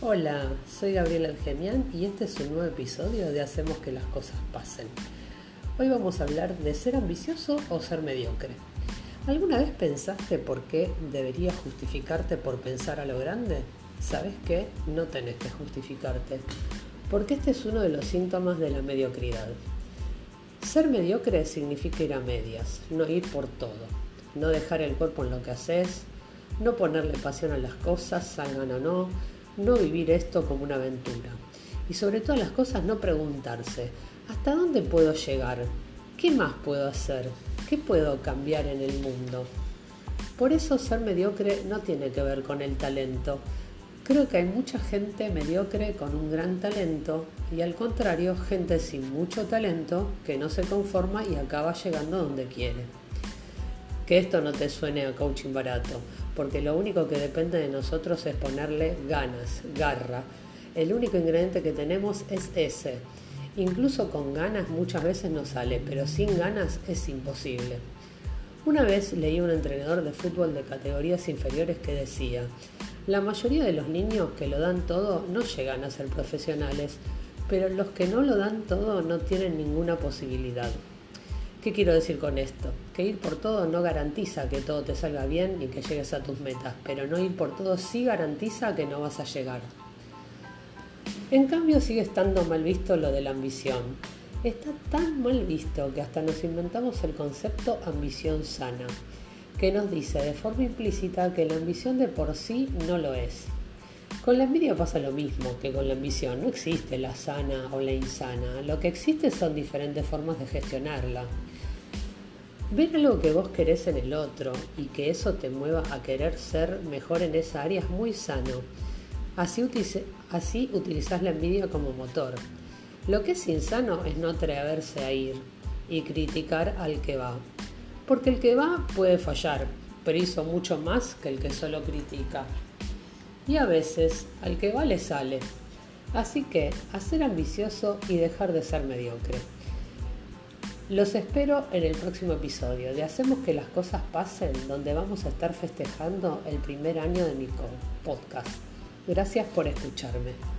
Hola, soy Gabriela Algemián y este es un nuevo episodio de Hacemos que las cosas pasen. Hoy vamos a hablar de ser ambicioso o ser mediocre. ¿Alguna vez pensaste por qué deberías justificarte por pensar a lo grande? ¿Sabes qué? No tenés que justificarte, porque este es uno de los síntomas de la mediocridad. Ser mediocre significa ir a medias, no ir por todo, no dejar el cuerpo en lo que haces, no ponerle pasión a las cosas, salgan o no, no vivir esto como una aventura. Y sobre todas las cosas no preguntarse, ¿hasta dónde puedo llegar? ¿Qué más puedo hacer? ¿Qué puedo cambiar en el mundo? Por eso ser mediocre no tiene que ver con el talento. Creo que hay mucha gente mediocre con un gran talento y al contrario gente sin mucho talento que no se conforma y acaba llegando donde quiere. Que esto no te suene a coaching barato, porque lo único que depende de nosotros es ponerle ganas, garra. El único ingrediente que tenemos es ese. Incluso con ganas muchas veces no sale, pero sin ganas es imposible. Una vez leí a un entrenador de fútbol de categorías inferiores que decía, la mayoría de los niños que lo dan todo no llegan a ser profesionales, pero los que no lo dan todo no tienen ninguna posibilidad. ¿Qué quiero decir con esto? Que ir por todo no garantiza que todo te salga bien y que llegues a tus metas, pero no ir por todo sí garantiza que no vas a llegar. En cambio sigue estando mal visto lo de la ambición. Está tan mal visto que hasta nos inventamos el concepto ambición sana, que nos dice de forma implícita que la ambición de por sí no lo es. Con la envidia pasa lo mismo que con la ambición. No existe la sana o la insana. Lo que existe son diferentes formas de gestionarla. Ver algo que vos querés en el otro y que eso te mueva a querer ser mejor en esa área es muy sano. Así, así utilizás la envidia como motor. Lo que es insano es no atreverse a ir y criticar al que va. Porque el que va puede fallar, pero hizo mucho más que el que solo critica. Y a veces al que va le sale. Así que, a ser ambicioso y dejar de ser mediocre. Los espero en el próximo episodio de Hacemos que las cosas pasen, donde vamos a estar festejando el primer año de mi podcast. Gracias por escucharme.